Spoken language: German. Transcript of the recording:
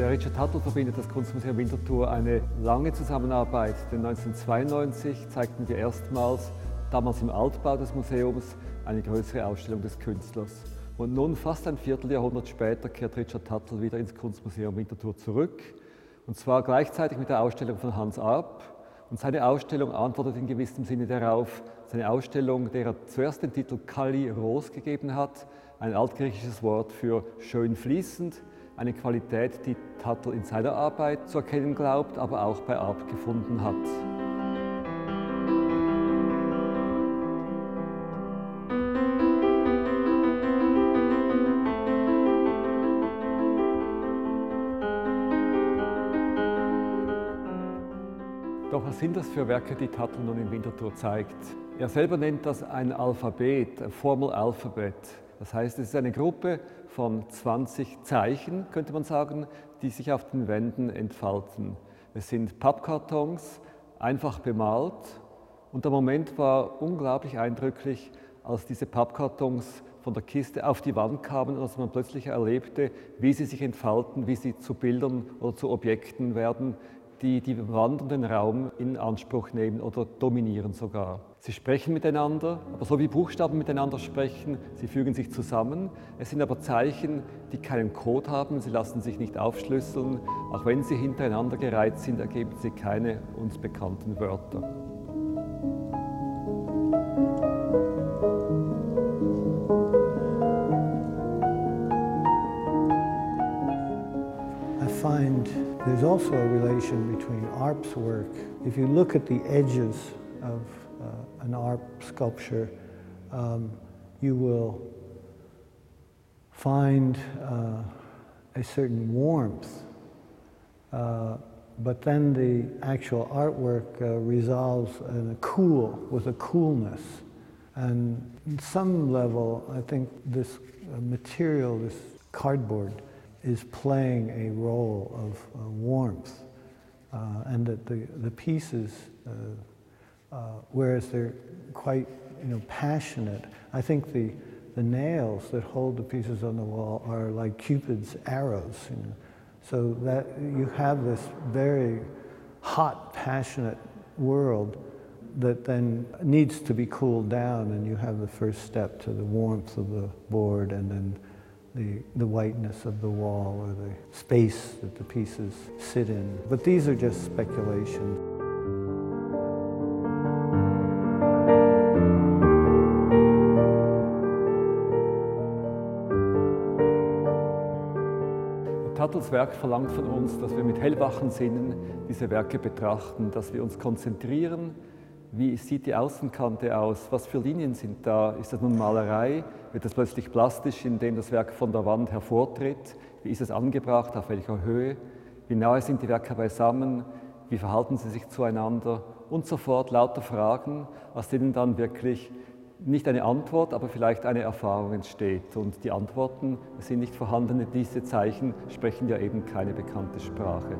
der Richard Tuttle verbindet das Kunstmuseum Winterthur eine lange Zusammenarbeit. Denn 1992 zeigten wir erstmals, damals im Altbau des Museums, eine größere Ausstellung des Künstlers. Und nun, fast ein Vierteljahrhundert später, kehrt Richard Tuttle wieder ins Kunstmuseum Winterthur zurück. Und zwar gleichzeitig mit der Ausstellung von Hans Arp. Und seine Ausstellung antwortet in gewissem Sinne darauf. Seine Ausstellung, der er zuerst den Titel Kali Ros gegeben hat, ein altgriechisches Wort für schön fließend, eine Qualität, die Tuttle in seiner Arbeit zu erkennen glaubt, aber auch bei Arp gefunden hat. Doch was sind das für Werke, die Tuttle nun in Winterthur zeigt? Er selber nennt das ein Alphabet, ein Formal Alphabet. Das heißt, es ist eine Gruppe von 20 Zeichen, könnte man sagen, die sich auf den Wänden entfalten. Es sind Pappkartons, einfach bemalt. Und der Moment war unglaublich eindrücklich, als diese Pappkartons von der Kiste auf die Wand kamen und als man plötzlich erlebte, wie sie sich entfalten, wie sie zu Bildern oder zu Objekten werden, die die Wand und den Raum in Anspruch nehmen oder dominieren sogar. Sie sprechen miteinander, aber so wie Buchstaben miteinander sprechen, sie fügen sich zusammen. Es sind aber Zeichen, die keinen Code haben, sie lassen sich nicht aufschlüsseln. Auch wenn sie hintereinander gereiht sind, ergeben sie keine uns bekannten Wörter. Find there's also a relation between Arp's work. If you look at the edges of uh, an Arp sculpture, um, you will find uh, a certain warmth, uh, but then the actual artwork uh, resolves in a cool, with a coolness. And in some level, I think this uh, material, this cardboard, is playing a role of uh, warmth, uh, and that the, the pieces, uh, uh, whereas they're quite you know, passionate, I think the, the nails that hold the pieces on the wall are like Cupid's arrows. You know? So that you have this very hot, passionate world that then needs to be cooled down, and you have the first step to the warmth of the board, and then the, the whiteness of the wall or the space that the pieces sit in. But these are just speculations. Tuttles Werk verlangt von uns, dass wir mit hellwachen Sinnen diese Werke betrachten, dass wir uns konzentrieren, wie sieht die Außenkante aus, was für Linien sind da, ist das nun Malerei, wird das plötzlich plastisch, indem das Werk von der Wand hervortritt, wie ist es angebracht, auf welcher Höhe, wie nahe sind die Werke beisammen, wie verhalten sie sich zueinander? Und so fort, lauter Fragen, aus denen dann wirklich nicht eine Antwort, aber vielleicht eine Erfahrung entsteht. Und die Antworten sind nicht vorhanden, diese Zeichen sprechen ja eben keine bekannte Sprache.